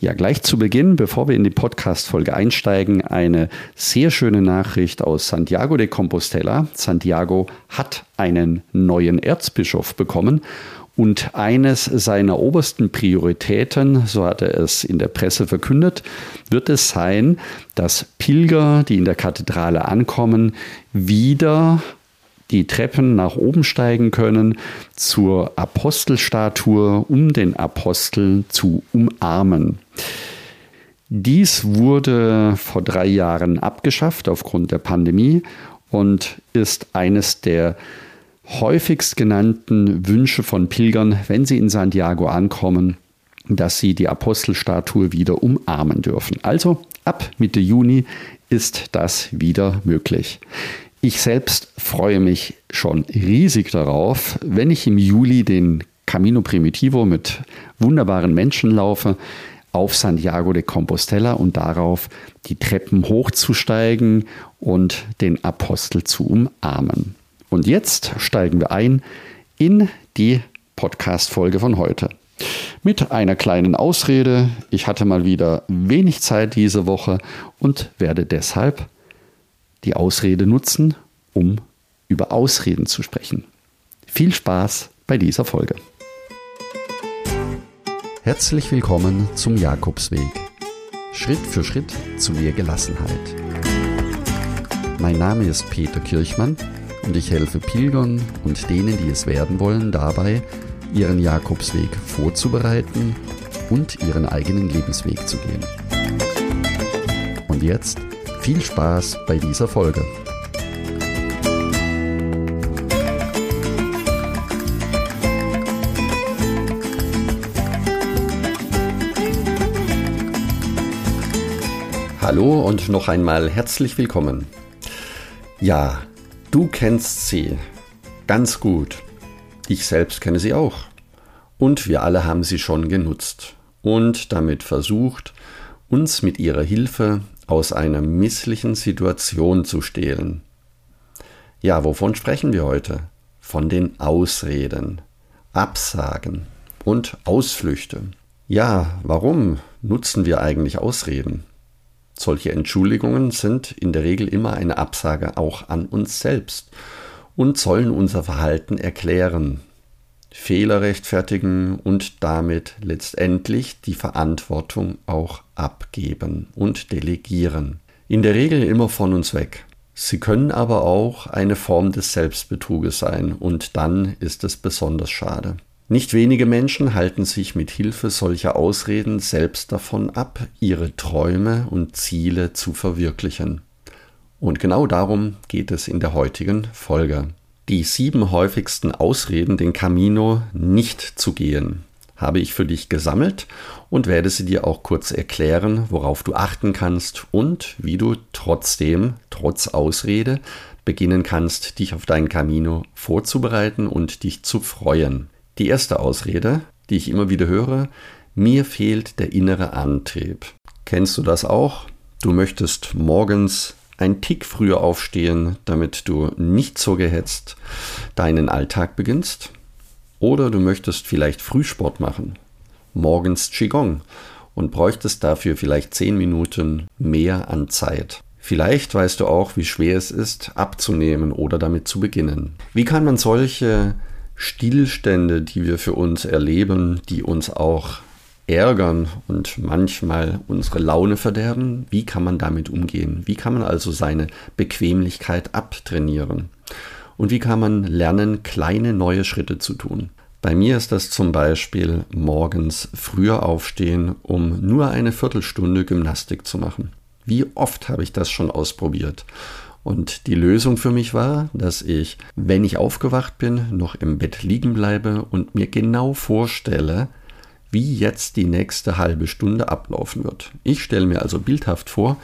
Ja, gleich zu Beginn, bevor wir in die Podcast-Folge einsteigen, eine sehr schöne Nachricht aus Santiago de Compostela. Santiago hat einen neuen Erzbischof bekommen und eines seiner obersten Prioritäten, so hat er es in der Presse verkündet, wird es sein, dass Pilger, die in der Kathedrale ankommen, wieder die Treppen nach oben steigen können zur Apostelstatue, um den Apostel zu umarmen. Dies wurde vor drei Jahren abgeschafft aufgrund der Pandemie und ist eines der häufigst genannten Wünsche von Pilgern, wenn sie in Santiago ankommen, dass sie die Apostelstatue wieder umarmen dürfen. Also ab Mitte Juni ist das wieder möglich. Ich selbst freue mich schon riesig darauf, wenn ich im Juli den Camino Primitivo mit wunderbaren Menschen laufe auf Santiago de Compostela und darauf die Treppen hochzusteigen und den Apostel zu umarmen. Und jetzt steigen wir ein in die Podcast-Folge von heute. Mit einer kleinen Ausrede. Ich hatte mal wieder wenig Zeit diese Woche und werde deshalb die Ausrede nutzen, um über Ausreden zu sprechen. Viel Spaß bei dieser Folge. Herzlich willkommen zum Jakobsweg. Schritt für Schritt zu mehr Gelassenheit. Mein Name ist Peter Kirchmann und ich helfe Pilgern und denen, die es werden wollen, dabei, ihren Jakobsweg vorzubereiten und ihren eigenen Lebensweg zu gehen. Und jetzt viel Spaß bei dieser Folge. Hallo und noch einmal herzlich willkommen. Ja, du kennst sie ganz gut. Ich selbst kenne sie auch. Und wir alle haben sie schon genutzt und damit versucht, uns mit ihrer Hilfe aus einer misslichen Situation zu stehlen. Ja, wovon sprechen wir heute? Von den Ausreden, Absagen und Ausflüchte. Ja, warum nutzen wir eigentlich Ausreden? Solche Entschuldigungen sind in der Regel immer eine Absage auch an uns selbst und sollen unser Verhalten erklären, Fehler rechtfertigen und damit letztendlich die Verantwortung auch abgeben und delegieren. In der Regel immer von uns weg. Sie können aber auch eine Form des Selbstbetruges sein und dann ist es besonders schade. Nicht wenige Menschen halten sich mit Hilfe solcher Ausreden selbst davon ab, ihre Träume und Ziele zu verwirklichen. Und genau darum geht es in der heutigen Folge die sieben häufigsten Ausreden, den Camino nicht zu gehen, habe ich für dich gesammelt und werde sie dir auch kurz erklären, worauf du achten kannst und wie du trotzdem, trotz Ausrede, beginnen kannst, dich auf deinen Camino vorzubereiten und dich zu freuen. Die erste Ausrede, die ich immer wieder höre, mir fehlt der innere Antrieb. Kennst du das auch? Du möchtest morgens ein Tick früher aufstehen, damit du nicht so gehetzt deinen Alltag beginnst. Oder du möchtest vielleicht Frühsport machen, morgens Qigong und bräuchtest dafür vielleicht zehn Minuten mehr an Zeit. Vielleicht weißt du auch, wie schwer es ist, abzunehmen oder damit zu beginnen. Wie kann man solche Stillstände, die wir für uns erleben, die uns auch ärgern und manchmal unsere Laune verderben. Wie kann man damit umgehen? Wie kann man also seine Bequemlichkeit abtrainieren? Und wie kann man lernen, kleine neue Schritte zu tun? Bei mir ist das zum Beispiel morgens früher aufstehen, um nur eine Viertelstunde Gymnastik zu machen. Wie oft habe ich das schon ausprobiert? Und die Lösung für mich war, dass ich, wenn ich aufgewacht bin, noch im Bett liegen bleibe und mir genau vorstelle, wie jetzt die nächste halbe Stunde ablaufen wird. Ich stelle mir also bildhaft vor,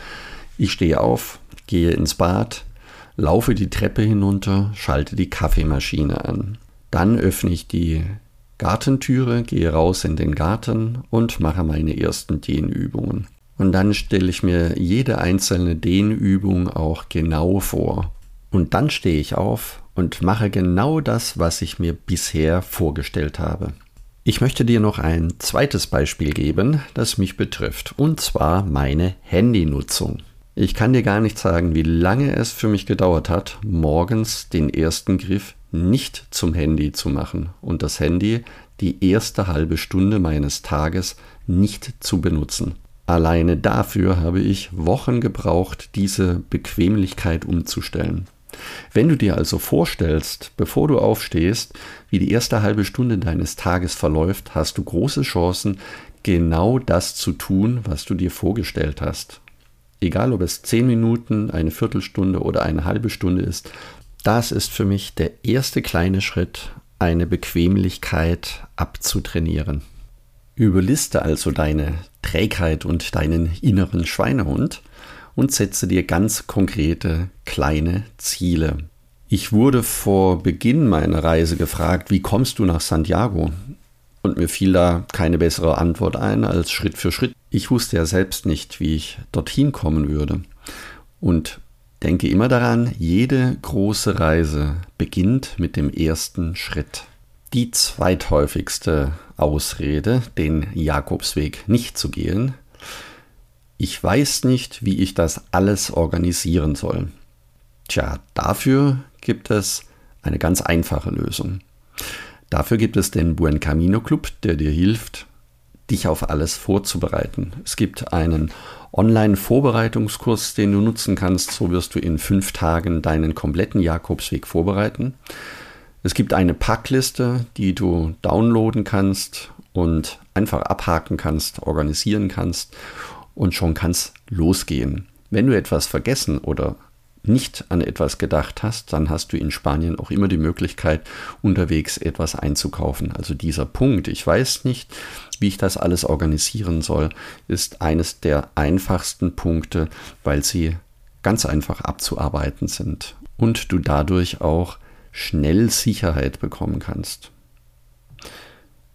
ich stehe auf, gehe ins Bad, laufe die Treppe hinunter, schalte die Kaffeemaschine an. Dann öffne ich die Gartentüre, gehe raus in den Garten und mache meine ersten Dehnübungen. Und dann stelle ich mir jede einzelne Dehnübung auch genau vor. Und dann stehe ich auf und mache genau das, was ich mir bisher vorgestellt habe. Ich möchte dir noch ein zweites Beispiel geben, das mich betrifft, und zwar meine Handynutzung. Ich kann dir gar nicht sagen, wie lange es für mich gedauert hat, morgens den ersten Griff nicht zum Handy zu machen und das Handy die erste halbe Stunde meines Tages nicht zu benutzen. Alleine dafür habe ich Wochen gebraucht, diese Bequemlichkeit umzustellen. Wenn du dir also vorstellst, bevor du aufstehst, wie die erste halbe Stunde deines Tages verläuft, hast du große Chancen, genau das zu tun, was du dir vorgestellt hast. Egal ob es zehn Minuten, eine Viertelstunde oder eine halbe Stunde ist, das ist für mich der erste kleine Schritt, eine Bequemlichkeit abzutrainieren. Überliste also deine Trägheit und deinen inneren Schweinehund und setze dir ganz konkrete kleine Ziele. Ich wurde vor Beginn meiner Reise gefragt, wie kommst du nach Santiago? Und mir fiel da keine bessere Antwort ein als Schritt für Schritt. Ich wusste ja selbst nicht, wie ich dorthin kommen würde. Und denke immer daran, jede große Reise beginnt mit dem ersten Schritt. Die zweithäufigste Ausrede, den Jakobsweg nicht zu gehen, ich weiß nicht, wie ich das alles organisieren soll. Tja, dafür gibt es eine ganz einfache Lösung. Dafür gibt es den Buen Camino Club, der dir hilft, dich auf alles vorzubereiten. Es gibt einen Online-Vorbereitungskurs, den du nutzen kannst. So wirst du in fünf Tagen deinen kompletten Jakobsweg vorbereiten. Es gibt eine Packliste, die du downloaden kannst und einfach abhaken kannst, organisieren kannst und schon kann es losgehen. Wenn du etwas vergessen oder nicht an etwas gedacht hast, dann hast du in Spanien auch immer die Möglichkeit, unterwegs etwas einzukaufen. Also dieser Punkt, ich weiß nicht, wie ich das alles organisieren soll, ist eines der einfachsten Punkte, weil sie ganz einfach abzuarbeiten sind und du dadurch auch schnell Sicherheit bekommen kannst.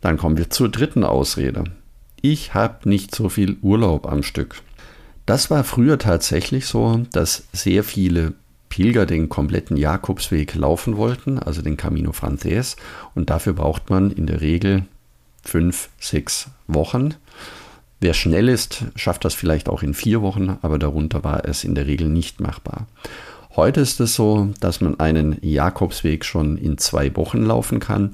Dann kommen wir zur dritten Ausrede. Ich habe nicht so viel Urlaub am Stück. Das war früher tatsächlich so, dass sehr viele Pilger den kompletten Jakobsweg laufen wollten, also den Camino Frances. Und dafür braucht man in der Regel fünf, sechs Wochen. Wer schnell ist, schafft das vielleicht auch in vier Wochen, aber darunter war es in der Regel nicht machbar. Heute ist es so, dass man einen Jakobsweg schon in zwei Wochen laufen kann.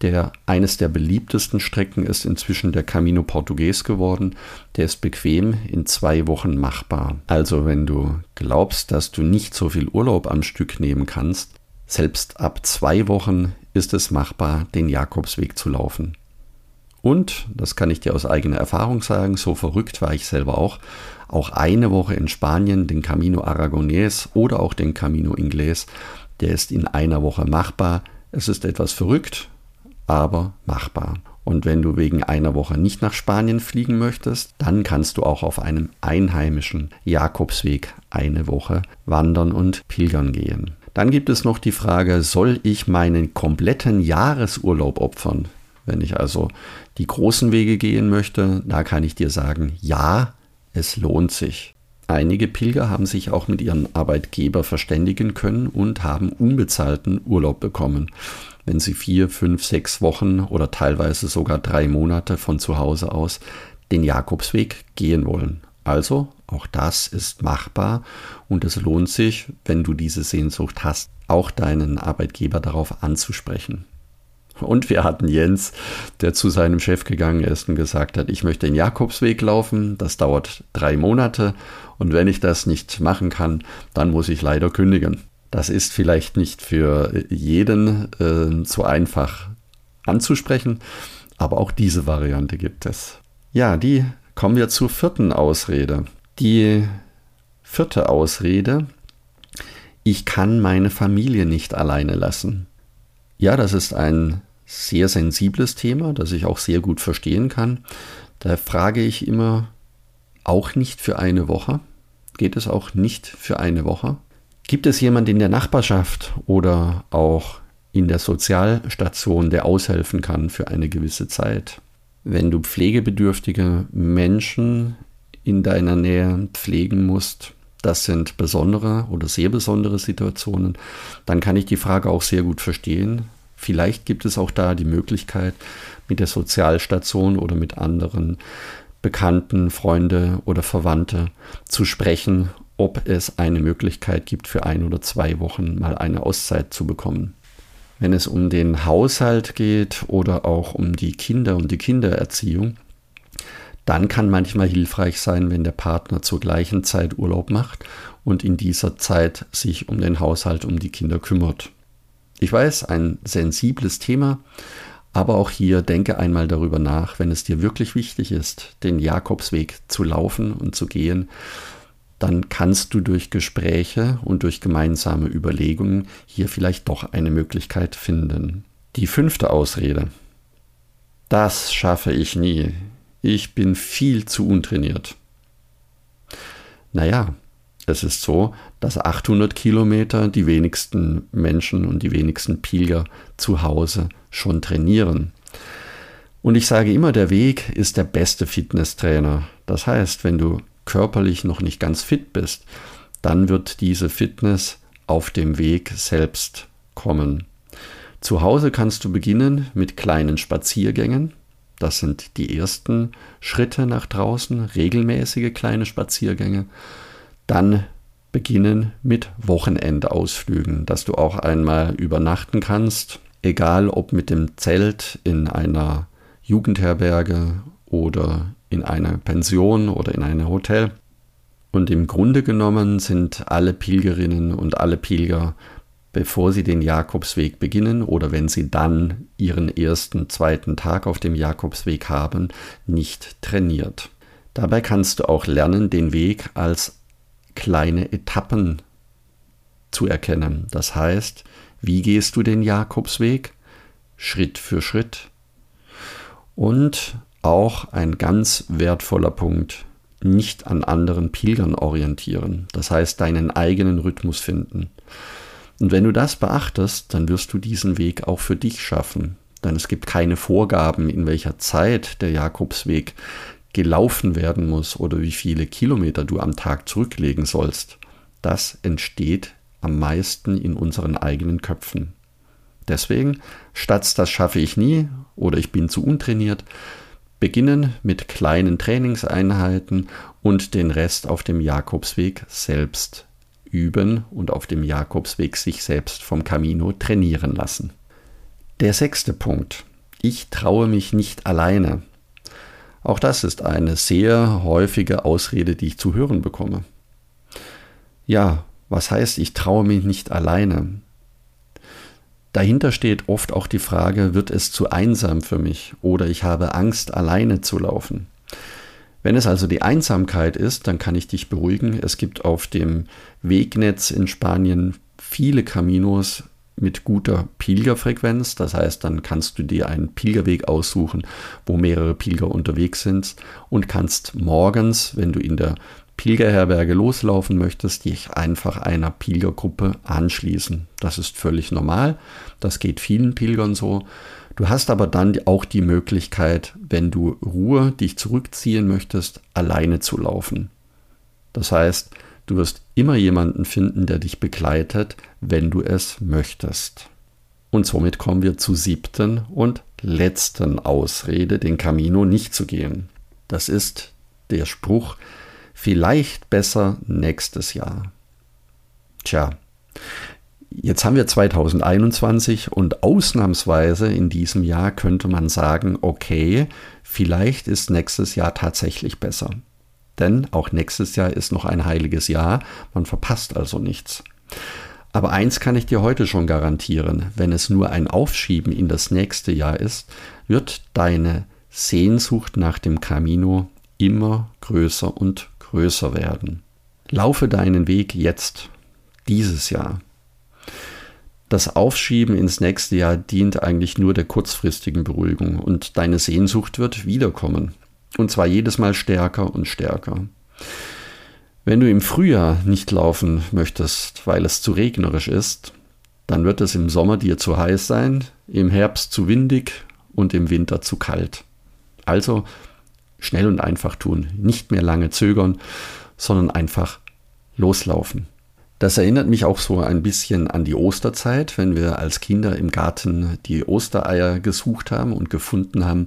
Der eines der beliebtesten Strecken ist inzwischen der Camino Portugues geworden. Der ist bequem in zwei Wochen machbar. Also wenn du glaubst, dass du nicht so viel Urlaub am Stück nehmen kannst, selbst ab zwei Wochen ist es machbar, den Jakobsweg zu laufen. Und, das kann ich dir aus eigener Erfahrung sagen, so verrückt war ich selber auch, auch eine Woche in Spanien, den Camino Aragonés oder auch den Camino Inglés, der ist in einer Woche machbar. Es ist etwas verrückt, aber machbar. Und wenn du wegen einer Woche nicht nach Spanien fliegen möchtest, dann kannst du auch auf einem einheimischen Jakobsweg eine Woche wandern und pilgern gehen. Dann gibt es noch die Frage, soll ich meinen kompletten Jahresurlaub opfern? Wenn ich also die großen Wege gehen möchte, da kann ich dir sagen, ja, es lohnt sich. Einige Pilger haben sich auch mit ihren Arbeitgeber verständigen können und haben unbezahlten Urlaub bekommen, wenn sie vier, fünf, sechs Wochen oder teilweise sogar drei Monate von zu Hause aus den Jakobsweg gehen wollen. Also auch das ist machbar und es lohnt sich, wenn du diese Sehnsucht hast, auch deinen Arbeitgeber darauf anzusprechen. Und wir hatten Jens, der zu seinem Chef gegangen ist und gesagt hat, ich möchte den Jakobsweg laufen, das dauert drei Monate und wenn ich das nicht machen kann, dann muss ich leider kündigen. Das ist vielleicht nicht für jeden äh, so einfach anzusprechen, aber auch diese Variante gibt es. Ja, die kommen wir zur vierten Ausrede. Die vierte Ausrede, ich kann meine Familie nicht alleine lassen. Ja, das ist ein sehr sensibles Thema, das ich auch sehr gut verstehen kann. Da frage ich immer, auch nicht für eine Woche? Geht es auch nicht für eine Woche? Gibt es jemand in der Nachbarschaft oder auch in der Sozialstation, der aushelfen kann für eine gewisse Zeit? Wenn du pflegebedürftige Menschen in deiner Nähe pflegen musst, das sind besondere oder sehr besondere Situationen, dann kann ich die Frage auch sehr gut verstehen Vielleicht gibt es auch da die Möglichkeit, mit der Sozialstation oder mit anderen Bekannten, Freunde oder Verwandte zu sprechen, ob es eine Möglichkeit gibt, für ein oder zwei Wochen mal eine Auszeit zu bekommen. Wenn es um den Haushalt geht oder auch um die Kinder und die Kindererziehung, dann kann manchmal hilfreich sein, wenn der Partner zur gleichen Zeit Urlaub macht und in dieser Zeit sich um den Haushalt, um die Kinder kümmert. Ich weiß, ein sensibles Thema, aber auch hier denke einmal darüber nach, wenn es dir wirklich wichtig ist, den Jakobsweg zu laufen und zu gehen, dann kannst du durch Gespräche und durch gemeinsame Überlegungen hier vielleicht doch eine Möglichkeit finden. Die fünfte Ausrede. Das schaffe ich nie. Ich bin viel zu untrainiert. Naja, es ist so, dass 800 Kilometer die wenigsten Menschen und die wenigsten Pilger zu Hause schon trainieren. Und ich sage immer, der Weg ist der beste Fitnesstrainer. Das heißt, wenn du körperlich noch nicht ganz fit bist, dann wird diese Fitness auf dem Weg selbst kommen. Zu Hause kannst du beginnen mit kleinen Spaziergängen. Das sind die ersten Schritte nach draußen, regelmäßige kleine Spaziergänge. Dann beginnen mit Wochenendausflügen, dass du auch einmal übernachten kannst, egal ob mit dem Zelt in einer Jugendherberge oder in einer Pension oder in einem Hotel. Und im Grunde genommen sind alle Pilgerinnen und alle Pilger, bevor sie den Jakobsweg beginnen oder wenn sie dann ihren ersten, zweiten Tag auf dem Jakobsweg haben, nicht trainiert. Dabei kannst du auch lernen, den Weg als kleine Etappen zu erkennen. Das heißt, wie gehst du den Jakobsweg? Schritt für Schritt. Und auch ein ganz wertvoller Punkt, nicht an anderen Pilgern orientieren. Das heißt, deinen eigenen Rhythmus finden. Und wenn du das beachtest, dann wirst du diesen Weg auch für dich schaffen. Denn es gibt keine Vorgaben, in welcher Zeit der Jakobsweg gelaufen werden muss oder wie viele Kilometer du am Tag zurücklegen sollst, das entsteht am meisten in unseren eigenen Köpfen. Deswegen, statt das schaffe ich nie oder ich bin zu untrainiert, beginnen mit kleinen Trainingseinheiten und den Rest auf dem Jakobsweg selbst üben und auf dem Jakobsweg sich selbst vom Camino trainieren lassen. Der sechste Punkt. Ich traue mich nicht alleine. Auch das ist eine sehr häufige Ausrede, die ich zu hören bekomme. Ja, was heißt, ich traue mich nicht alleine? Dahinter steht oft auch die Frage, wird es zu einsam für mich oder ich habe Angst, alleine zu laufen. Wenn es also die Einsamkeit ist, dann kann ich dich beruhigen. Es gibt auf dem Wegnetz in Spanien viele Caminos, mit guter Pilgerfrequenz. Das heißt, dann kannst du dir einen Pilgerweg aussuchen, wo mehrere Pilger unterwegs sind und kannst morgens, wenn du in der Pilgerherberge loslaufen möchtest, dich einfach einer Pilgergruppe anschließen. Das ist völlig normal. Das geht vielen Pilgern so. Du hast aber dann auch die Möglichkeit, wenn du Ruhe dich zurückziehen möchtest, alleine zu laufen. Das heißt, Du wirst immer jemanden finden, der dich begleitet, wenn du es möchtest. Und somit kommen wir zur siebten und letzten Ausrede, den Camino nicht zu gehen. Das ist der Spruch, vielleicht besser nächstes Jahr. Tja, jetzt haben wir 2021 und ausnahmsweise in diesem Jahr könnte man sagen, okay, vielleicht ist nächstes Jahr tatsächlich besser denn auch nächstes Jahr ist noch ein heiliges Jahr, man verpasst also nichts. Aber eins kann ich dir heute schon garantieren, wenn es nur ein Aufschieben in das nächste Jahr ist, wird deine Sehnsucht nach dem Camino immer größer und größer werden. Laufe deinen Weg jetzt, dieses Jahr. Das Aufschieben ins nächste Jahr dient eigentlich nur der kurzfristigen Beruhigung und deine Sehnsucht wird wiederkommen. Und zwar jedes Mal stärker und stärker. Wenn du im Frühjahr nicht laufen möchtest, weil es zu regnerisch ist, dann wird es im Sommer dir zu heiß sein, im Herbst zu windig und im Winter zu kalt. Also schnell und einfach tun, nicht mehr lange zögern, sondern einfach loslaufen. Das erinnert mich auch so ein bisschen an die Osterzeit, wenn wir als Kinder im Garten die Ostereier gesucht haben und gefunden haben.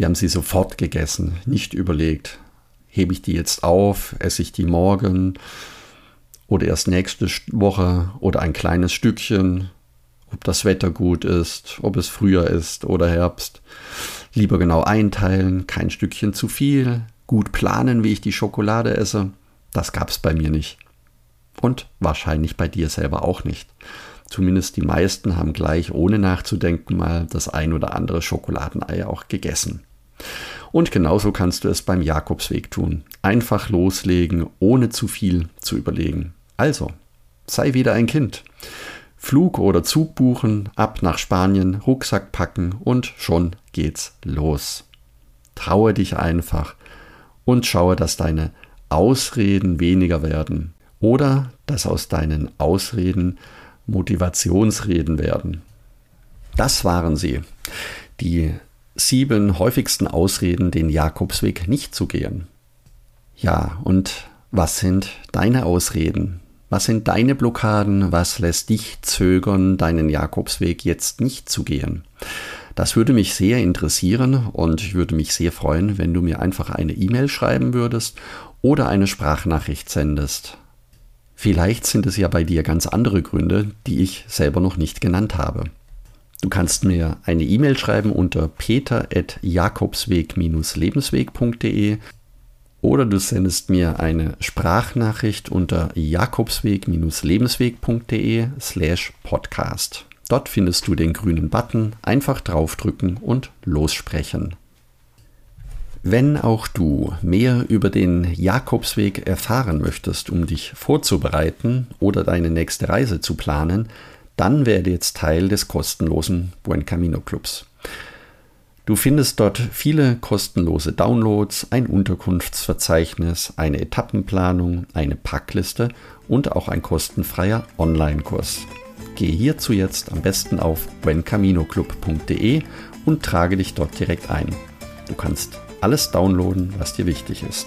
Wir haben sie sofort gegessen, nicht überlegt, hebe ich die jetzt auf, esse ich die morgen oder erst nächste Woche oder ein kleines Stückchen, ob das Wetter gut ist, ob es früher ist oder Herbst. Lieber genau einteilen, kein Stückchen zu viel, gut planen, wie ich die Schokolade esse. Das gab es bei mir nicht. Und wahrscheinlich bei dir selber auch nicht. Zumindest die meisten haben gleich ohne nachzudenken mal das ein oder andere Schokoladenei auch gegessen. Und genauso kannst du es beim Jakobsweg tun. Einfach loslegen, ohne zu viel zu überlegen. Also, sei wieder ein Kind. Flug oder Zug buchen, ab nach Spanien, Rucksack packen und schon geht's los. Traue dich einfach und schaue, dass deine Ausreden weniger werden oder dass aus deinen Ausreden Motivationsreden werden. Das waren sie, die sieben häufigsten Ausreden, den Jakobsweg nicht zu gehen. Ja, und was sind deine Ausreden? Was sind deine Blockaden? Was lässt dich zögern, deinen Jakobsweg jetzt nicht zu gehen? Das würde mich sehr interessieren und ich würde mich sehr freuen, wenn du mir einfach eine E-Mail schreiben würdest oder eine Sprachnachricht sendest. Vielleicht sind es ja bei dir ganz andere Gründe, die ich selber noch nicht genannt habe. Du kannst mir eine E-Mail schreiben unter peter.jakobsweg-lebensweg.de oder du sendest mir eine Sprachnachricht unter jakobsweg-lebensweg.de slash podcast. Dort findest du den grünen Button, einfach draufdrücken und lossprechen. Wenn auch du mehr über den Jakobsweg erfahren möchtest, um dich vorzubereiten oder deine nächste Reise zu planen, dann werde jetzt Teil des kostenlosen Buen Camino Clubs. Du findest dort viele kostenlose Downloads, ein Unterkunftsverzeichnis, eine Etappenplanung, eine Packliste und auch ein kostenfreier Online-Kurs. Gehe hierzu jetzt am besten auf buencaminoclub.de und trage dich dort direkt ein. Du kannst alles downloaden, was dir wichtig ist.